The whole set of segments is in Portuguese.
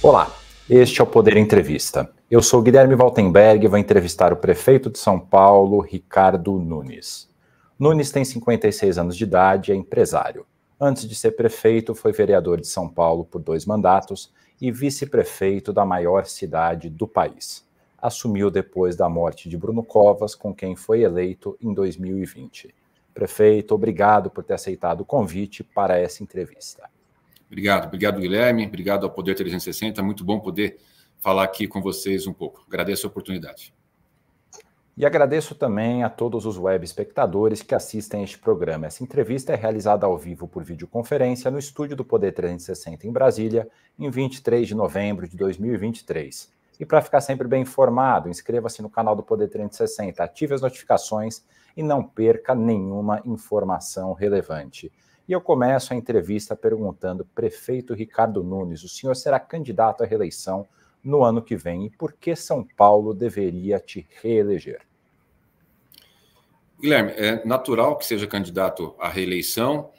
Olá, este é o Poder Entrevista. Eu sou Guilherme Valtenberg e vou entrevistar o prefeito de São Paulo, Ricardo Nunes. Nunes tem 56 anos de idade e é empresário. Antes de ser prefeito, foi vereador de São Paulo por dois mandatos e vice-prefeito da maior cidade do país. Assumiu depois da morte de Bruno Covas, com quem foi eleito em 2020. Prefeito, obrigado por ter aceitado o convite para essa entrevista. Obrigado, obrigado, Guilherme. Obrigado ao Poder 360. Muito bom poder falar aqui com vocês um pouco. Agradeço a oportunidade. E agradeço também a todos os web espectadores que assistem este programa. Essa entrevista é realizada ao vivo por videoconferência no estúdio do Poder 360 em Brasília, em 23 de novembro de 2023. E para ficar sempre bem informado, inscreva-se no canal do Poder 360, ative as notificações e não perca nenhuma informação relevante. E eu começo a entrevista perguntando, prefeito Ricardo Nunes, o senhor será candidato à reeleição no ano que vem e por que São Paulo deveria te reeleger? Guilherme, é natural que seja candidato à reeleição.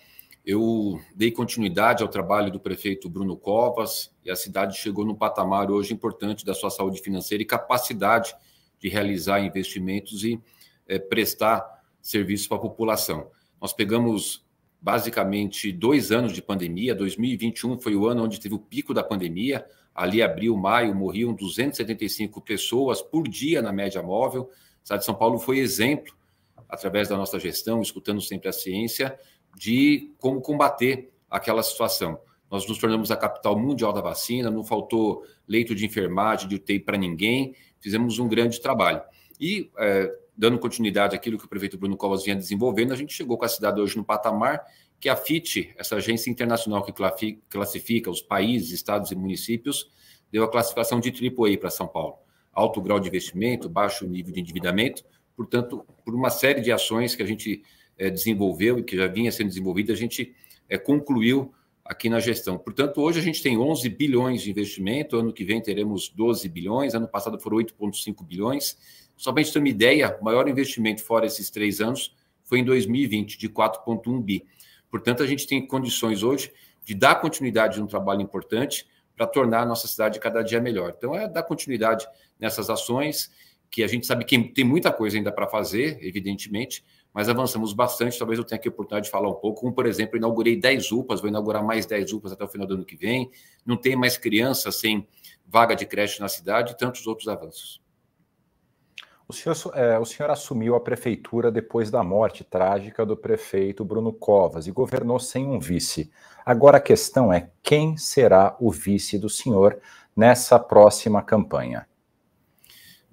Eu dei continuidade ao trabalho do prefeito Bruno Covas e a cidade chegou num patamar hoje importante da sua saúde financeira e capacidade de realizar investimentos e é, prestar serviços para a população. Nós pegamos basicamente dois anos de pandemia. 2021 foi o ano onde teve o pico da pandemia. Ali, abril, maio, morriam 275 pessoas por dia na média móvel. A cidade de São Paulo foi exemplo, através da nossa gestão, escutando sempre a ciência, de como combater aquela situação. Nós nos tornamos a capital mundial da vacina, não faltou leito de enfermagem, de UTI para ninguém, fizemos um grande trabalho. E é, dando continuidade àquilo que o prefeito Bruno Covas vinha desenvolvendo, a gente chegou com a cidade hoje no patamar que a FIT, essa agência internacional que classifica os países, estados e municípios, deu a classificação de AAA para São Paulo. Alto grau de investimento, baixo nível de endividamento, portanto, por uma série de ações que a gente é, desenvolveu e que já vinha sendo desenvolvida, a gente é, concluiu aqui na gestão. Portanto, hoje a gente tem 11 bilhões de investimento, ano que vem teremos 12 bilhões, ano passado foram 8,5 bilhões, só para a gente ter uma ideia, o maior investimento fora esses três anos foi em 2020, de 4,1 bi. Portanto, a gente tem condições hoje de dar continuidade a um trabalho importante para tornar a nossa cidade cada dia melhor. Então, é dar continuidade nessas ações, que a gente sabe que tem muita coisa ainda para fazer, evidentemente, mas avançamos bastante. Talvez eu tenha aqui a oportunidade de falar um pouco. Como, por exemplo, inaugurei 10 UPAs, vou inaugurar mais 10 UPAs até o final do ano que vem. Não tem mais crianças sem vaga de creche na cidade e tantos outros avanços. O senhor, é, o senhor, assumiu a prefeitura depois da morte trágica do prefeito Bruno Covas e governou sem um vice. Agora a questão é quem será o vice do senhor nessa próxima campanha?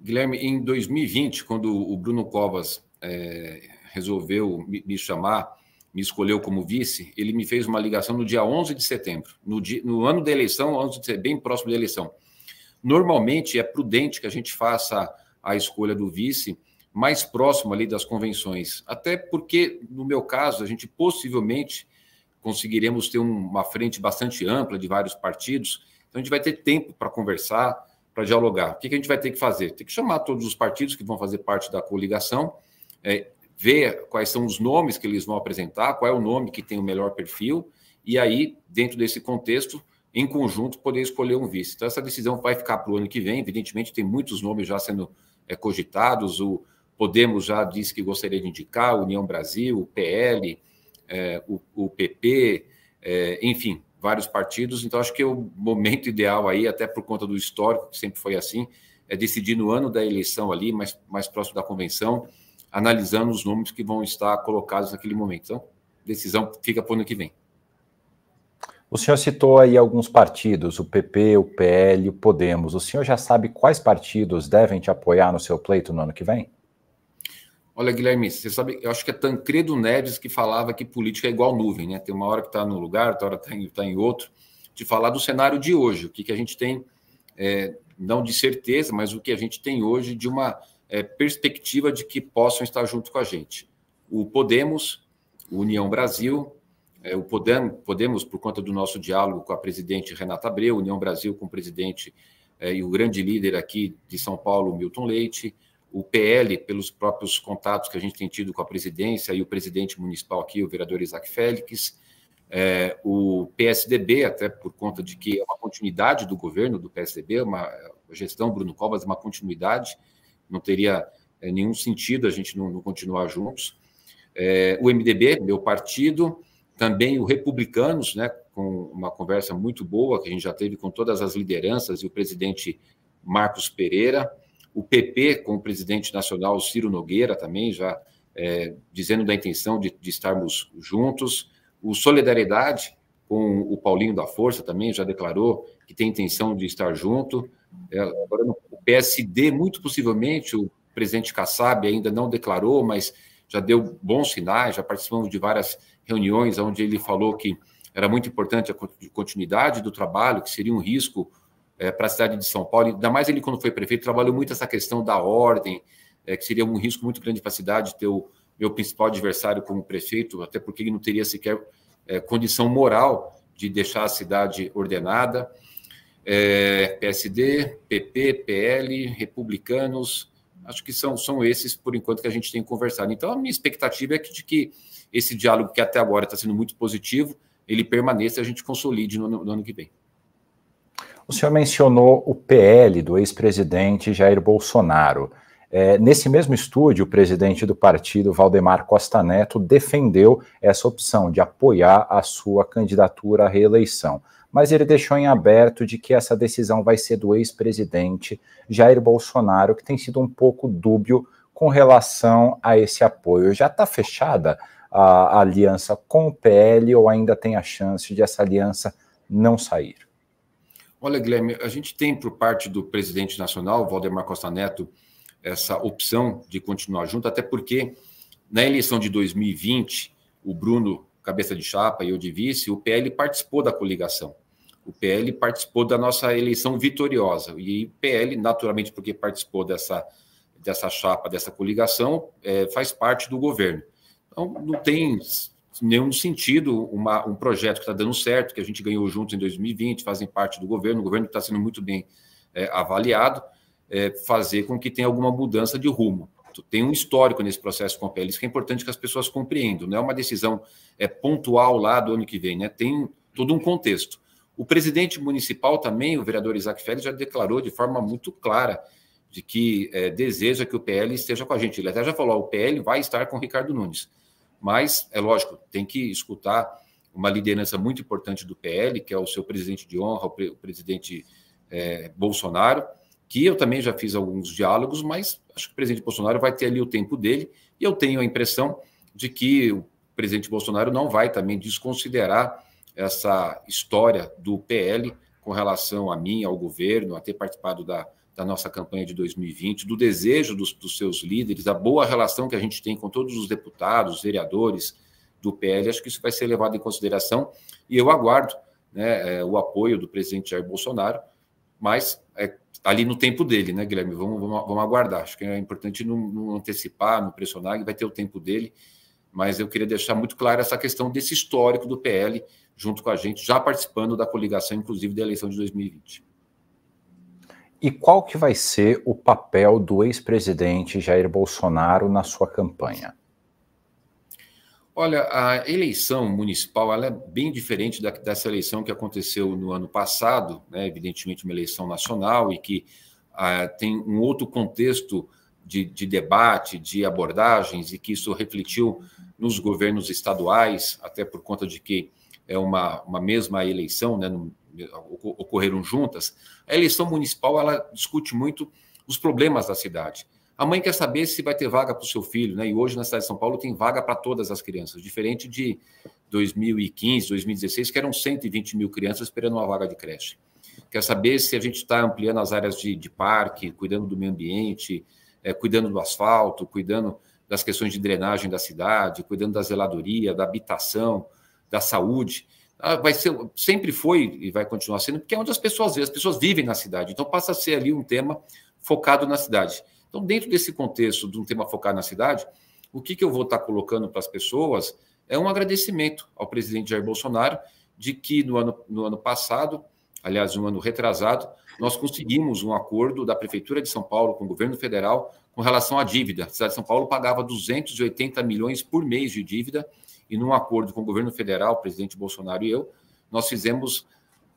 Guilherme, em 2020, quando o Bruno Covas é, resolveu me, chamar, me escolheu como vice, ele me fez uma ligação no dia 11 de setembro, no, dia, no ano da eleição, bem próximo da eleição. Normalmente é prudente que a gente faça a escolha do vice mais próximo ali das convenções. Até porque, no meu caso, a gente possivelmente conseguiremos ter uma frente bastante ampla de vários partidos, então a gente vai ter tempo para conversar, para dialogar. O que, a gente vai ter que fazer? Tem que chamar todos os partidos que vão fazer parte da coligação, é, ver quais são os nomes que eles vão apresentar, qual é o nome que tem o melhor perfil, e aí, dentro desse contexto, em conjunto, poder escolher um vice. Então, essa decisão vai ficar para o ano que vem. Evidentemente, tem muitos nomes já sendo é, cogitados. O Podemos já disse que gostaria de indicar, União Brasil, o PL, é, o, o, PP, é, enfim, vários partidos. Então, acho que o momento ideal aí, até por conta do histórico, que sempre foi assim, é decidir no ano da eleição ali, mais, mais próximo da convenção, analisando os nomes que vão estar colocados naquele momento. Então, decisão fica para o ano que vem. O senhor citou aí alguns partidos, o PP, o PL, o Podemos. O senhor já sabe quais partidos devem te apoiar no seu pleito no ano que vem? Olha, Guilherme, você sabe, eu acho que é Tancredo Neves que falava que política é igual nuvem, né? Tem uma hora que está num lugar, outra hora está em, tá em, outro, de falar do cenário de hoje, o que, que a gente tem, é, não de certeza, mas o que a gente tem hoje de uma é, perspectiva de que possam estar junto com a gente. O Podemos, o União Brasil, é, o Podemos, por conta do nosso diálogo com a presidente Renata Abreu, União Brasil com o presidente é, e o grande líder aqui de São Paulo, Milton Leite, o PL, pelos próprios contatos que a gente tem tido com a presidência e o presidente municipal aqui, o vereador Isaac Félix, É, o PSDB, até por conta de que é uma continuidade do governo do PSDB, uma a gestão Bruno Covas, uma continuidade, não teria é, nenhum sentido a gente não, não continuar juntos. É, o MDB, meu partido, também o Republicanos, né, com uma conversa muito boa que a gente já teve com todas as lideranças e o presidente Marcos Pereira, o PP com o presidente nacional Ciro Nogueira também já é, dizendo da intenção de, de, estarmos juntos, o Solidariedade com o Paulinho da Força também já declarou que tem intenção de estar junto. É, agora, o PSD, muito possivelmente, o presidente Kassab ainda não declarou, mas já deu bons sinais, já participamos de várias reuniões onde ele falou que era muito importante a continuidade do trabalho, que seria um risco é, para a cidade de São Paulo, ainda mais ele, quando foi prefeito, trabalhou muito essa questão da ordem, é, que seria um risco muito grande para a cidade ter o meu principal adversário como prefeito, até porque ele não teria sequer é, condição moral de deixar a cidade ordenada. PSD, PP, PL, republicanos, acho que são, são esses, por enquanto, que a gente tem conversado. Então, a minha expectativa é que, de que esse diálogo, que até agora está sendo muito positivo, ele permaneça e a gente consolide no, no ano que vem. O senhor mencionou o PL do ex-presidente Jair Bolsonaro. É, nesse mesmo estúdio, o presidente do partido, Valdemar Costa Neto, defendeu essa opção de apoiar a sua candidatura à reeleição. Mas ele deixou em aberto de que essa decisão vai ser do ex-presidente Jair Bolsonaro, que tem sido um pouco dúbio com relação a esse apoio. Já está fechada a, aliança com o PL ou ainda tem a chance de essa aliança não sair? Olha, Guilherme, a gente tem por parte do presidente nacional, Valdemar Costa Neto, essa opção de continuar junto, até porque na eleição de 2020, o Bruno, cabeça de chapa, e eu de vice, o PL participou da coligação. O PL participou da nossa eleição vitoriosa. E o PL, naturalmente, porque participou dessa, dessa chapa, dessa coligação, é, faz parte do governo. Então, não tem nenhum sentido uma, um projeto que está dando certo, que a gente ganhou juntos em 2020, fazem parte do governo, o governo está sendo muito bem é, avaliado, é, fazer com que tenha alguma mudança de rumo. Tem um histórico nesse processo com a PL, isso que é importante que as pessoas compreendam, não é uma decisão é, pontual lá do ano que vem, né? tem todo um contexto. O presidente municipal também, o vereador Isaac Félix, já declarou de forma muito clara de que é, deseja que o PL esteja com a gente. Ele até já falou: o PL vai estar com o Ricardo Nunes. Mas, é lógico, tem que escutar uma liderança muito importante do PL, que é o seu presidente de honra, o, pre o presidente é, Bolsonaro, que eu também já fiz alguns diálogos, mas acho que o presidente Bolsonaro vai ter ali o tempo dele, e eu tenho a impressão de que o presidente Bolsonaro não vai também desconsiderar essa história do PL com relação a mim, ao governo, a ter participado da, da nossa campanha de 2020, do desejo dos, dos, seus líderes, da boa relação que a gente tem com todos os deputados, vereadores do PL, acho que isso vai ser levado em consideração e eu aguardo né, é, o apoio do presidente Jair Bolsonaro, mas é, ali no tempo dele, né, Guilherme? Vamos, vamos, vamos aguardar. Acho que é importante não, não antecipar, não pressionar, que vai ter o tempo dele, mas eu queria deixar muito claro essa questão desse histórico do PL junto com a gente, já participando da coligação, inclusive da eleição de 2020. E qual que vai ser o papel do ex-presidente Jair Bolsonaro na sua campanha? Olha, a eleição municipal ela é bem diferente da, dessa eleição que aconteceu no ano passado, né? evidentemente uma eleição nacional e que ah, tem um outro contexto de, de, debate, de abordagens, e que isso refletiu nos governos estaduais, até por conta de que é uma, uma mesma eleição, né? no, ocorreram juntas, a eleição municipal ela discute muito os problemas da cidade. A mãe quer saber se vai ter vaga para o seu filho, né? E hoje na cidade de São Paulo tem vaga para todas as crianças, diferente de 2015, 2016, que eram 120 mil crianças esperando uma vaga de creche. Quer saber se a gente está ampliando as áreas de, de, parque, cuidando do meio ambiente, é, cuidando do asfalto, cuidando das questões de drenagem da cidade, cuidando da zeladoria, da habitação, da saúde. Ah, vai ser, sempre foi e vai continuar sendo, porque é onde as pessoas vivem, as pessoas vivem na cidade. Então passa a ser ali um tema focado na cidade. Então, dentro desse contexto de um tema focado na cidade, o que, que eu vou estar colocando para as pessoas é um agradecimento ao presidente Jair Bolsonaro de que no ano, no ano passado, aliás, no ano retrasado, nós conseguimos um acordo da Prefeitura de São Paulo com o governo federal com relação à dívida. A cidade de São Paulo pagava 280 milhões por mês de dívida e num acordo com o governo federal, o presidente Bolsonaro e eu, nós fizemos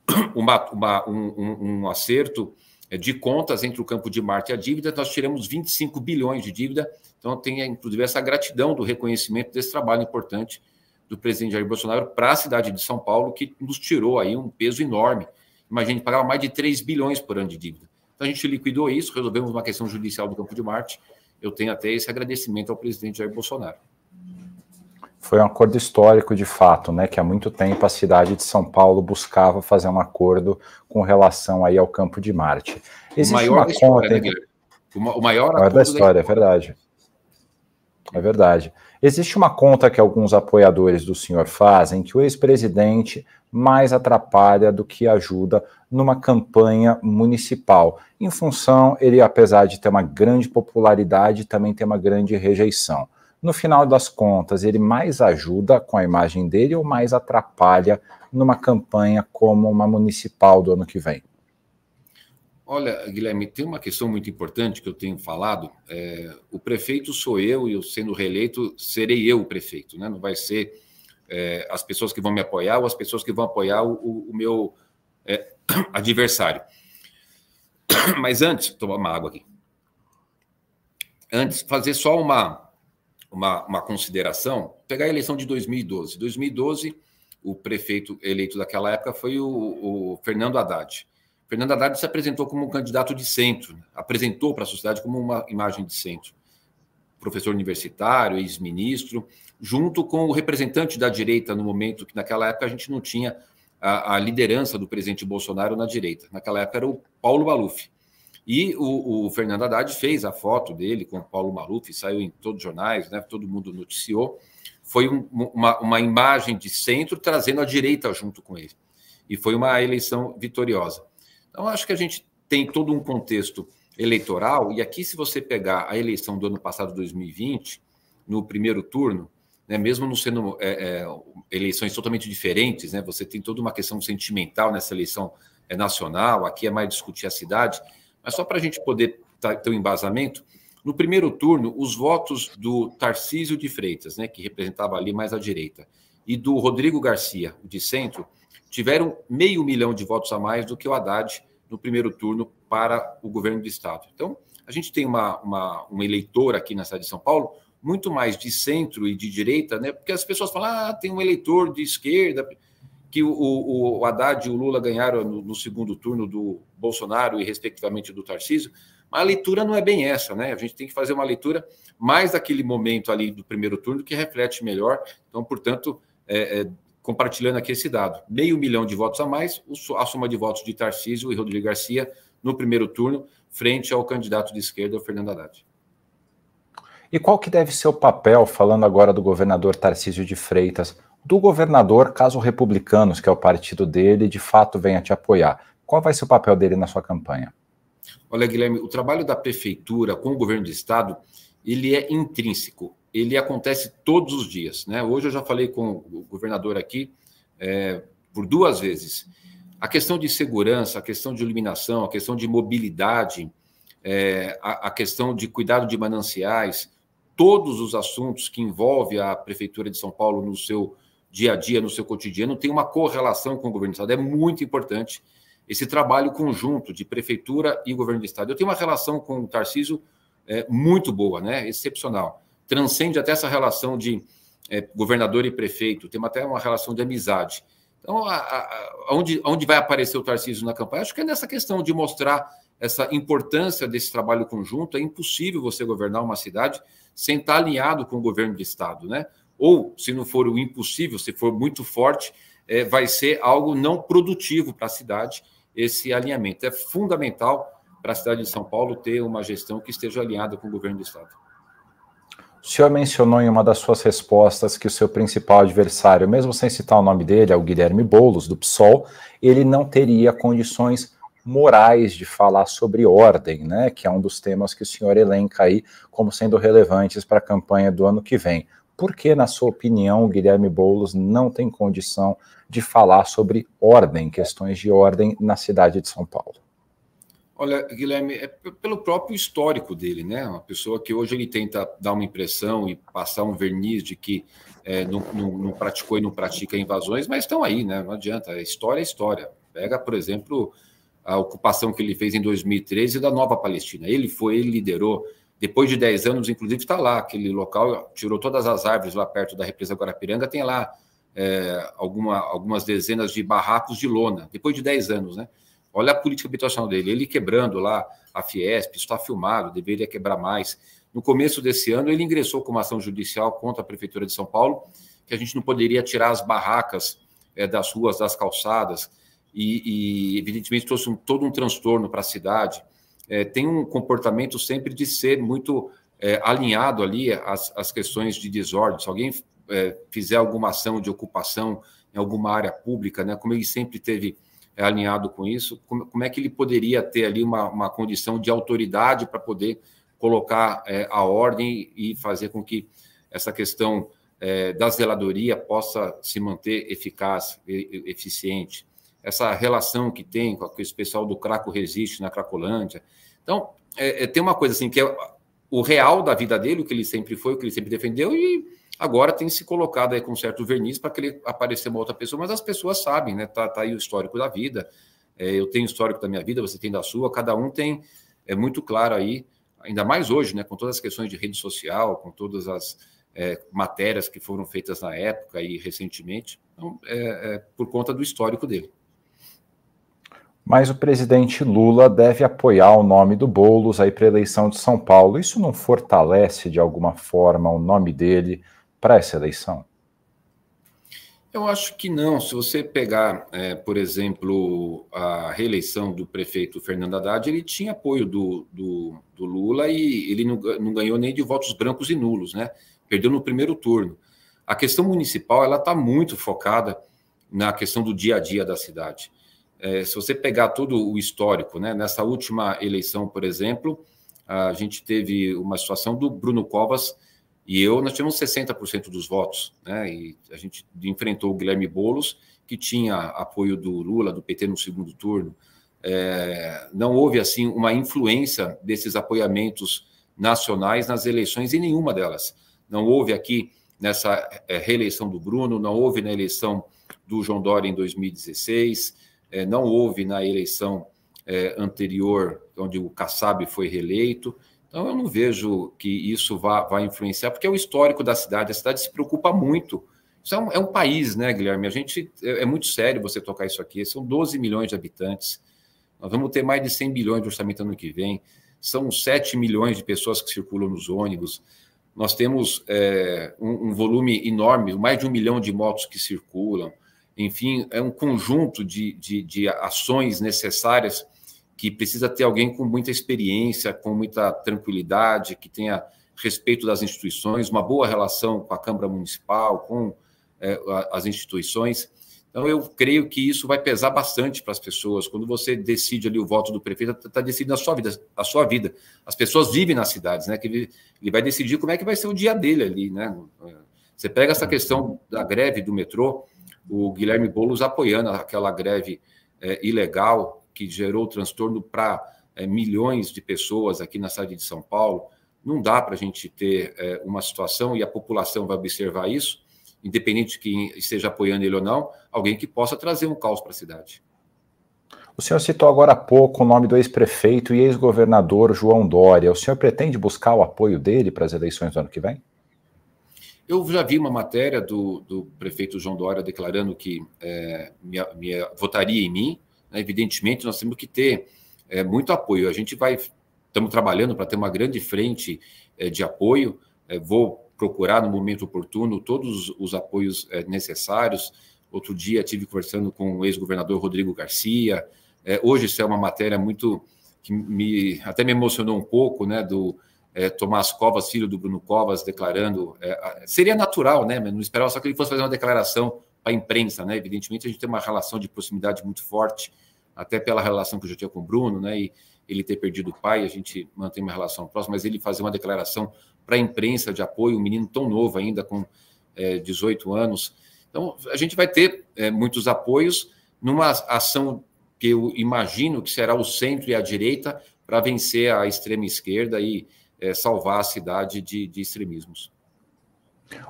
uma, uma, um, um, acerto é, de contas entre o campo de Marte e a dívida, nós tiramos 25 bilhões de dívida, então tem inclusive essa gratidão do reconhecimento desse trabalho importante do presidente Jair Bolsonaro para a cidade de São Paulo, que nos tirou aí um peso enorme. Imagine, pagava mais de 3 bilhões por ano de dívida. Então a gente liquidou isso, resolvemos uma questão judicial do campo de Marte. Eu tenho até esse agradecimento ao presidente Jair Bolsonaro foi um acordo histórico de fato, né, que há muito tempo a cidade de São Paulo buscava fazer um acordo com relação aí ao campo de Marte. Existe o maior uma da história, conta, né, o maior, maior da história, da... é verdade. É verdade. Existe uma conta que alguns apoiadores do senhor fazem que o ex-presidente mais atrapalha do que ajuda numa campanha municipal. Em função, ele, apesar de ter uma grande popularidade, também tem uma grande rejeição no final das contas, ele mais ajuda com a imagem dele ou mais atrapalha numa campanha como uma municipal do ano que vem? Olha, Guilherme, tem uma questão muito importante que eu tenho falado. É, o prefeito sou eu e eu sendo reeleito serei eu o prefeito, né? Não vai ser é, as pessoas que vão me apoiar ou as pessoas que vão apoiar o, o, meu é, adversário. Mas antes, tomar uma água aqui. Antes, fazer só uma uma, uma consideração, pegar a eleição de 2012. 2012, o prefeito eleito daquela época foi o, o Fernando Haddad. Fernando Haddad se apresentou como um candidato de centro, apresentou para a sociedade como uma imagem de centro. Professor universitário, ex-ministro, junto com o representante da direita no momento que naquela época a gente não tinha a, a liderança do presidente Bolsonaro na direita. Naquela época era o Paulo Maluf. E o, o, Fernando Haddad fez a foto dele com o Paulo Maluf, saiu em todos os jornais, né, todo mundo noticiou. Foi um, uma, uma imagem de centro trazendo a direita junto com ele. E foi uma eleição vitoriosa. Então, acho que a gente tem todo um contexto eleitoral, e aqui, se você pegar a eleição do ano passado, 2020, no primeiro turno, né, mesmo não sendo é, é, eleições totalmente diferentes, né, você tem toda uma questão sentimental nessa eleição é, nacional, aqui é mais discutir a cidade, mas só para a gente poder ter um embasamento, no primeiro turno, os votos do Tarcísio de Freitas, né, que representava ali mais à direita, e do Rodrigo Garcia, de centro, tiveram meio milhão de votos a mais do que o Haddad no primeiro turno para o governo do Estado. Então, a gente tem uma, uma, um eleitor aqui na cidade de São Paulo muito mais de centro e de direita, né? Porque as pessoas falam, ah, tem um eleitor de esquerda que o, o, o Haddad e o Lula ganharam no, no, segundo turno do Bolsonaro e, respectivamente, do Tarcísio, mas a leitura não é bem essa, né? A gente tem que fazer uma leitura mais daquele momento ali do primeiro turno que reflete melhor. Então, portanto, é, é, compartilhando aqui esse dado: meio milhão de votos a mais, a soma de votos de Tarcísio e Rodrigo Garcia no primeiro turno, frente ao candidato de esquerda, Fernando Haddad. E qual que deve ser o papel, falando agora do governador Tarcísio de Freitas, do governador, caso republicanos, que é o partido dele, de fato venha te apoiar. Qual vai ser o papel dele na sua campanha? Olha, Guilherme, o trabalho da prefeitura com o governo do estado, ele é intrínseco, ele acontece todos os dias. Né? Hoje eu já falei com o governador aqui é, por duas vezes. A questão de segurança, a questão de iluminação, a questão de mobilidade, é, a, a questão de cuidado de mananciais, todos os assuntos que envolvem a Prefeitura de São Paulo no seu dia a dia, no seu cotidiano, tem uma correlação com o governo do Estado. É muito importante esse trabalho conjunto de prefeitura e governo do Estado. Eu tenho uma relação com o Tarcísio é, muito boa, né? excepcional. Transcende até essa relação de é, governador e prefeito, tem até uma relação de amizade. Então, a, a, onde, onde vai aparecer o Tarcísio na campanha? Acho que é nessa questão de mostrar essa importância desse trabalho conjunto. É impossível você governar uma cidade sem estar alinhado com o governo do Estado, né? Ou, se não for o impossível, se for muito forte, é, vai ser algo não produtivo para a cidade esse alinhamento. É fundamental para a cidade de São Paulo ter uma gestão que esteja alinhada com o governo do Estado. O senhor mencionou em uma das suas respostas que o seu principal adversário, mesmo sem citar o nome dele, é o Guilherme Boulos, do PSOL, ele não teria condições morais de falar sobre ordem, né, que é um dos temas que o senhor elenca aí como sendo relevantes para a campanha do ano que vem. Por que, na sua opinião, Guilherme Boulos não tem condição de falar sobre ordem, questões de ordem na cidade de São Paulo? Olha, Guilherme, é pelo próprio histórico dele, né? Uma pessoa que hoje ele tenta dar uma impressão e passar um verniz de que é, não, não, não, praticou e não pratica invasões, mas estão aí, né? Não adianta. A história é história. Pega, por exemplo, a ocupação que ele fez em 2013 da Nova Palestina. Ele foi, ele liderou. Depois de 10 anos, inclusive, está lá, aquele local, tirou todas as árvores lá perto da represa Guarapiranga, tem lá é, alguma, algumas dezenas de barracos de lona, depois de 10 anos, né? Olha a política habitacional dele, ele quebrando lá a Fiesp, está filmado, deveria quebrar mais. No começo desse ano, ele ingressou com uma ação judicial contra a Prefeitura de São Paulo, que a gente não poderia tirar as barracas é, das ruas, das calçadas, e, e evidentemente trouxe um, todo um transtorno para a cidade. É, tem um comportamento sempre de ser muito é, alinhado ali às, às, questões de desordem. Se alguém é, fizer alguma ação de ocupação em alguma área pública, né, como ele sempre teve é, alinhado com isso, como, como, é que ele poderia ter ali uma, uma condição de autoridade para poder colocar é, a ordem e fazer com que essa questão é, da zeladoria possa se manter eficaz, e, eficiente. Essa relação que tem com esse pessoal do Craco Resiste na Cracolândia. Então, é, é, tem uma coisa assim que é o real da vida dele, o que ele sempre foi, o que ele sempre defendeu, e agora tem se colocado aí com certo verniz para que ele apareça uma outra pessoa, mas as pessoas sabem, né? Tá, tá aí o histórico da vida. É, eu tenho o histórico da minha vida, você tem da sua, cada um tem, é muito claro aí ainda mais hoje, né, com todas as questões de rede social, com todas as é, matérias que foram feitas na época e recentemente, então, é, é, por conta do histórico dele. Mas o presidente Lula deve apoiar o nome do Boulos aí para a eleição de São Paulo. Isso não fortalece de alguma forma o nome dele para essa eleição? Eu acho que não. Se você pegar, é, por exemplo, a reeleição do prefeito Fernando Haddad, ele tinha apoio do, do, do Lula e ele não, não, ganhou nem de votos brancos e nulos, né? Perdeu no primeiro turno. A questão municipal ela está muito focada na questão do dia a dia da cidade. É, se você pegar todo o histórico, né? Nessa última eleição, por exemplo, a gente teve uma situação do Bruno Covas e eu, nós tivemos 60% dos votos, né? E a gente enfrentou o Guilherme Boulos, que tinha apoio do Lula, do PT no segundo turno. É, não houve, assim, uma influência desses apoiamentos nacionais nas eleições em nenhuma delas. Não houve aqui nessa é, reeleição do Bruno, não houve na eleição do João Dória em 2016, é, não houve na eleição é, anterior, onde o Kassab foi reeleito. Então, eu não vejo que isso vá, vá influenciar, porque é o histórico da cidade. A cidade se preocupa muito. Isso é um, é um país, né, Guilherme? A gente é, é, muito sério você tocar isso aqui. São 12 milhões de habitantes. Nós vamos ter mais de 100 bilhões de orçamento ano que vem. São 7 milhões de pessoas que circulam nos ônibus. Nós temos é, um, um, volume enorme, mais de um milhão de motos que circulam. Enfim, é um conjunto de, de, de ações necessárias que precisa ter alguém com muita experiência, com muita tranquilidade, que tenha respeito das instituições, uma boa relação com a Câmara Municipal, com é, as instituições. Então, eu creio que isso vai pesar bastante para as pessoas. Quando você decide ali o voto do prefeito, está tá decidindo a sua vida. A sua vida. As pessoas vivem nas cidades, né? Que ele, ele vai decidir como é que vai ser o dia dele ali, né? Você pega essa questão da greve do metrô, o Guilherme Boulos apoiando aquela greve é, ilegal que gerou transtorno para é, milhões de pessoas aqui na cidade de São Paulo. Não dá para a gente ter é, uma situação e a população vai observar isso, independente de quem esteja apoiando ele ou não, alguém que possa trazer um caos para a cidade. O senhor citou agora há pouco o nome do ex-prefeito e ex-governador João Dória. O senhor pretende buscar o apoio dele para as eleições do ano que vem? Eu já vi uma matéria do, do prefeito João Dória declarando que é, votaria em mim né, evidentemente, nós temos que ter é, muito apoio. A gente vai, estamos trabalhando para ter uma grande frente é, de apoio. É, vou procurar no momento oportuno todos os apoios é, necessários. Outro dia tive conversando com o ex-governador Rodrigo Garcia. É, hoje isso é uma matéria muito que me até me emocionou um pouco, né, do é, Tomás Covas, filho do Bruno Covas, declarando. É, seria natural, né? Mas não esperava só que ele fosse fazer uma declaração para a imprensa, né? Evidentemente, a gente tem uma relação de proximidade muito forte, até pela relação que eu já tinha com o Bruno, né? E ele ter perdido o pai, a gente mantém uma relação próxima, mas ele fazer uma declaração para a imprensa de apoio, um menino tão novo ainda, com é, 18 anos. Então, a gente vai ter é, muitos apoios numa ação que eu imagino que será o centro e a direita para vencer a extrema esquerda e é, salvar a cidade de, de extremismos.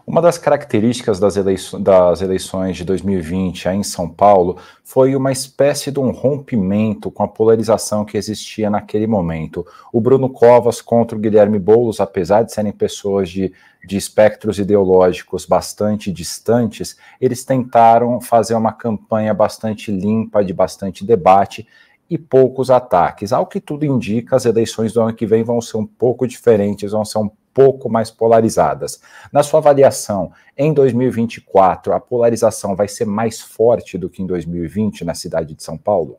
Uma das características das, eleições, das eleições de 2020 aí em São Paulo foi uma espécie de um rompimento com a polarização que existia naquele momento. O Bruno Covas contra o Guilherme Boulos, apesar de serem pessoas de, de espectros ideológicos bastante distantes, eles tentaram fazer uma campanha bastante limpa, de bastante debate e poucos ataques. Ao que tudo indica, as eleições do ano que vem vão ser um pouco diferentes, vão ser um pouco mais polarizadas. Na sua avaliação, em 2024, a polarização vai ser mais forte do que em 2020 na cidade de São Paulo?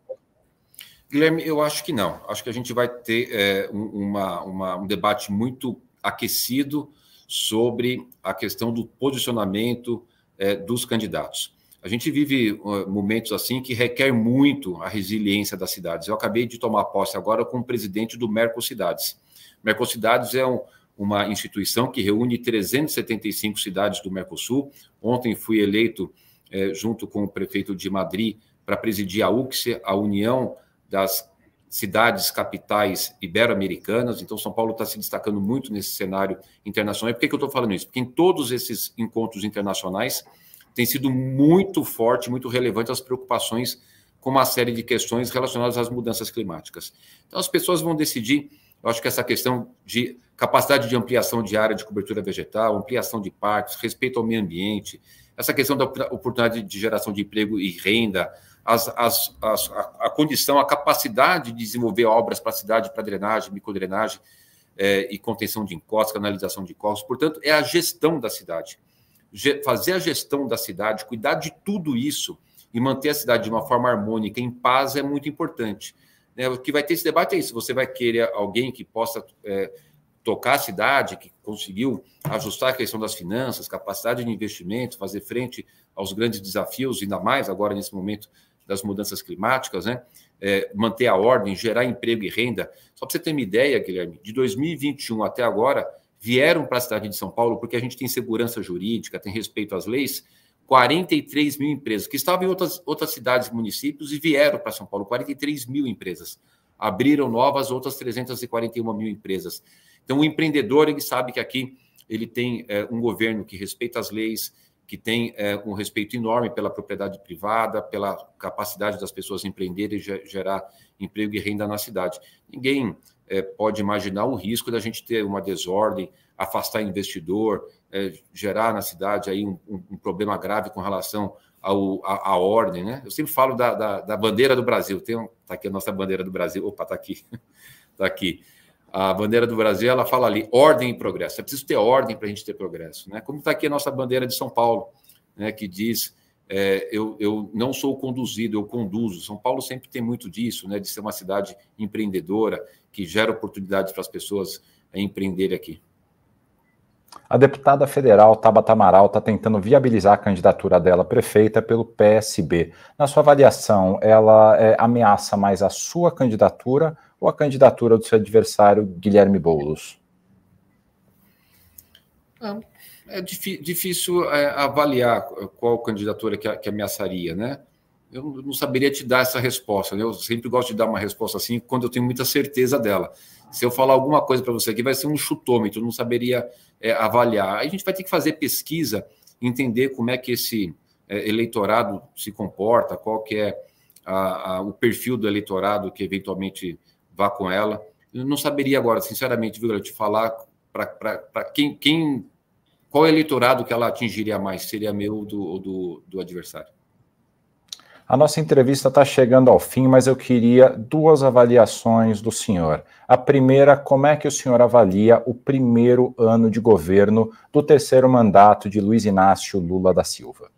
Guilherme, eu acho que não. Acho que a gente vai ter é, uma, uma, um debate muito aquecido sobre a questão do posicionamento é, dos candidatos. A gente vive momentos assim que requer muito a resiliência das cidades. Eu acabei de tomar posse agora como presidente do Mercocidades. Mercocidades é um, uma instituição que reúne 375 cidades do Mercosul. Ontem fui eleito, é, junto com o prefeito de Madrid, para presidir a UCSE, a União das Cidades Capitais Ibero-Americanas. Então, São Paulo está se destacando muito nesse cenário internacional. E por que, que eu estou falando isso? Porque em todos esses encontros internacionais tem sido muito forte, muito relevante as preocupações com uma série de questões relacionadas às mudanças climáticas. Então, as pessoas vão decidir eu acho que essa questão de capacidade de ampliação de área de cobertura vegetal, ampliação de parques, respeito ao meio ambiente, essa questão da oportunidade de geração de emprego e renda, as, as, as, a, a, condição, a capacidade de desenvolver obras para a cidade, para drenagem, microdrenagem é, e contenção de encostas, canalização de encostas. Portanto, é a gestão da cidade. Fazer a gestão da cidade, cuidar de tudo isso e manter a cidade de uma forma harmônica, em paz, é muito importante. Né? O que vai ter esse debate é isso: você vai querer alguém que possa é, tocar a cidade, que conseguiu ajustar a questão das finanças, capacidade de investimento, fazer frente aos grandes desafios, ainda mais agora nesse momento das mudanças climáticas, né? É, manter a ordem, gerar emprego e renda. Só para você ter uma ideia, Guilherme, de 2021 até agora, vieram para a cidade de São Paulo, porque a gente tem segurança jurídica, tem respeito às leis, 43 mil empresas, que estavam em outras, outras cidades e municípios e vieram para São Paulo, 43 mil empresas. Abriram novas outras 341 mil empresas. Então, o empreendedor, ele sabe que aqui ele tem é, um governo que respeita as leis, que tem é, um respeito enorme pela propriedade privada, pela capacidade das pessoas empreenderem e gerar emprego e renda na cidade. Ninguém é, pode imaginar o risco da gente ter uma desordem, afastar investidor, é, gerar na cidade aí um, um, problema grave com relação ao, à, à ordem, né? Eu sempre falo da, da, da bandeira do Brasil. Tem um, tá aqui a nossa bandeira do Brasil. Opa, tá aqui, tá aqui. A bandeira do Brasil, ela fala ali ordem e progresso. É preciso ter ordem para a gente ter progresso, né? Como está aqui a nossa bandeira de São Paulo, né? Que diz é, eu, eu não sou conduzido, eu conduzo. São Paulo sempre tem muito disso, né? De ser uma cidade empreendedora que gera oportunidades para as pessoas empreenderem aqui. A deputada federal Tabata Amaral está tentando viabilizar a candidatura dela prefeita pelo PSB. Na sua avaliação, ela é, ameaça mais a sua candidatura ou a candidatura do seu adversário Guilherme Boulos? É, difícil é, avaliar qual candidatura que, ameaçaria, né? Eu não saberia te dar essa resposta. Né? Eu sempre gosto de dar uma resposta assim quando eu tenho muita certeza dela. Se eu falar alguma coisa para você aqui, vai ser um chutômetro, não saberia é, avaliar. A gente vai ter que fazer pesquisa, entender como é que esse é, eleitorado se comporta, qual que é a, a, o perfil do eleitorado que eventualmente vá com ela. Eu não saberia agora, sinceramente, viu, te falar para quem, quem, qual eleitorado que ela atingiria mais, seria meu ou do, do, do adversário. A nossa entrevista está chegando ao fim, mas eu queria duas avaliações do senhor. A primeira, como é que o senhor avalia o primeiro ano de governo do terceiro mandato de Luiz Inácio Lula da Silva?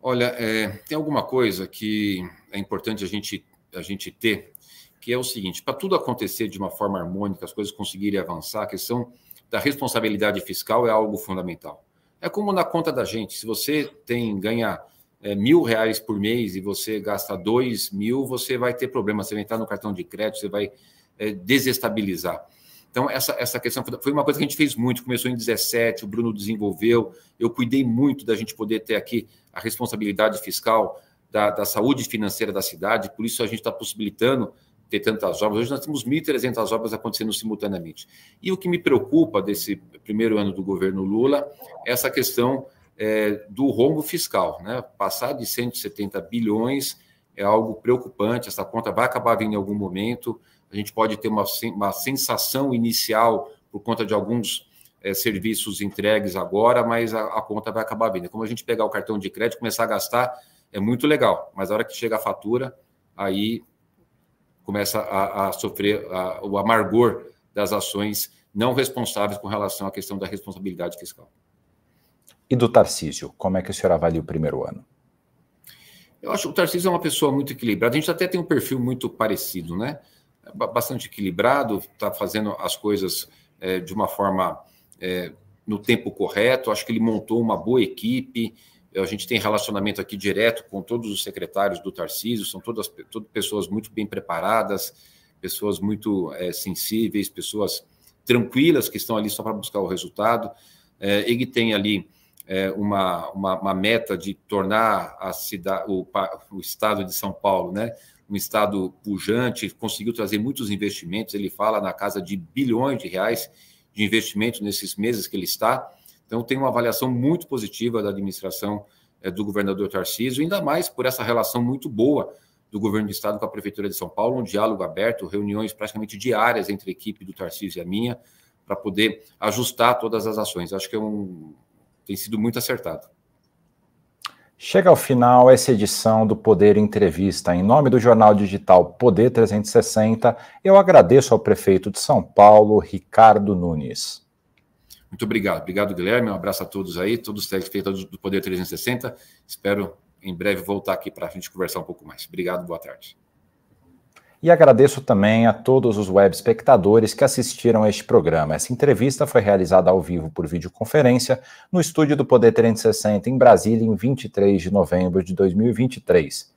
Olha, é, tem alguma coisa que é importante a gente, a gente ter, que é o seguinte: para tudo acontecer de uma forma harmônica, as coisas conseguirem avançar, a questão da responsabilidade fiscal é algo fundamental. É como na conta da gente, se você tem ganha é, mil reais por mês e você gasta dois mil, você vai ter problema. Você vai entrar no cartão de crédito, você vai é, desestabilizar. Então, essa, essa questão foi uma coisa que a gente fez muito. Começou em 17, o Bruno desenvolveu. Eu cuidei muito da gente poder ter aqui a responsabilidade fiscal da, da saúde financeira da cidade, por isso a gente está possibilitando ter tantas obras. Hoje nós temos 1.300 obras acontecendo simultaneamente. E o que me preocupa desse primeiro ano do governo Lula é essa questão é, do rombo fiscal. Né? Passar de 170 bilhões é algo preocupante, essa conta vai acabar vindo em algum momento, a gente pode ter uma, uma sensação inicial por conta de alguns é, serviços entregues agora, mas a, a, conta vai acabar vindo. Como a gente pegar o cartão de crédito, começar a gastar, é muito legal, mas a hora que chega a fatura, aí começa a, a sofrer a, o amargor das ações não responsáveis com relação à questão da responsabilidade fiscal. E do Tarcísio, como é que o senhor avalia o primeiro ano? Eu acho que o Tarcísio é uma pessoa muito equilibrada. A gente até tem um perfil muito parecido, né? Bastante equilibrado, está fazendo as coisas é, de uma forma é, no tempo correto. Acho que ele montou uma boa equipe. A gente tem relacionamento aqui direto com todos os secretários do Tarcísio, são todas, todas pessoas muito bem preparadas, pessoas muito é, sensíveis, pessoas tranquilas que estão ali só para buscar o resultado. É, ele tem ali é, uma, uma, uma, meta de tornar a cidade, o, o estado de São Paulo, né, um estado pujante, conseguiu trazer muitos investimentos. Ele fala na casa de bilhões de reais de investimento nesses meses que ele está. Então, tem uma avaliação muito positiva da administração é, do governador Tarcísio, ainda mais por essa relação muito boa do governo do estado com a prefeitura de São Paulo, um diálogo aberto, reuniões praticamente diárias entre a equipe do Tarcísio e a minha, para poder ajustar todas as ações. Acho que é um, tem sido muito acertado. Chega ao final essa edição do Poder Entrevista. Em nome do jornal digital Poder 360, eu agradeço ao prefeito de São Paulo, Ricardo Nunes. Muito obrigado. Obrigado, Guilherme. Um abraço a todos aí, todos os telespectadores do Poder 360. Espero em breve voltar aqui para a gente conversar um pouco mais. Obrigado, boa tarde. E agradeço também a todos os web espectadores que assistiram a este programa. Essa entrevista foi realizada ao vivo por videoconferência no estúdio do Poder 360 em Brasília, em 23 de novembro de 2023.